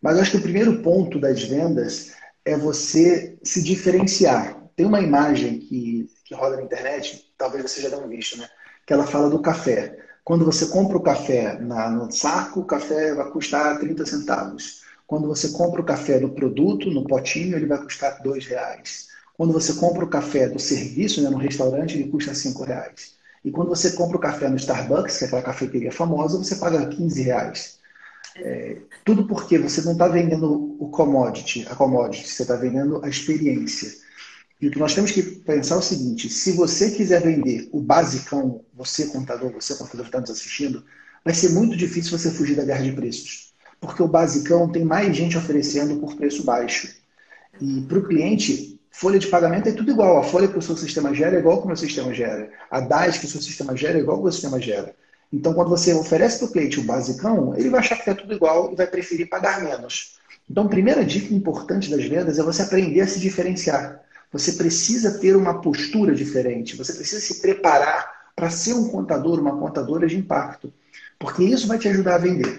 Mas acho que o primeiro ponto das vendas é você se diferenciar. Tem uma imagem que, que roda na internet, talvez você já tenha visto, né? Que ela fala do café. Quando você compra o café na, no saco, o café vai custar 30 centavos. Quando você compra o café do produto, no potinho, ele vai custar dois reais. Quando você compra o café do serviço, né, no restaurante, ele custa cinco reais. E quando você compra o café no Starbucks, que é aquela cafeteria famosa, você paga 15 reais. É, tudo porque você não está vendendo o commodity, a commodity, você está vendendo a experiência. E o que nós temos que pensar é o seguinte: se você quiser vender o basicão, você contador, você contador que está nos assistindo, vai ser muito difícil você fugir da guerra de preços. Porque o basicão tem mais gente oferecendo por preço baixo. E para o cliente, folha de pagamento é tudo igual. A folha que o seu sistema gera é igual que o meu sistema gera. A DAS que o seu sistema gera é igual que o meu sistema gera. Então, quando você oferece para o cliente o basicão, ele vai achar que é tudo igual e vai preferir pagar menos. Então, a primeira dica importante das vendas é você aprender a se diferenciar. Você precisa ter uma postura diferente, você precisa se preparar para ser um contador, uma contadora de impacto, porque isso vai te ajudar a vender.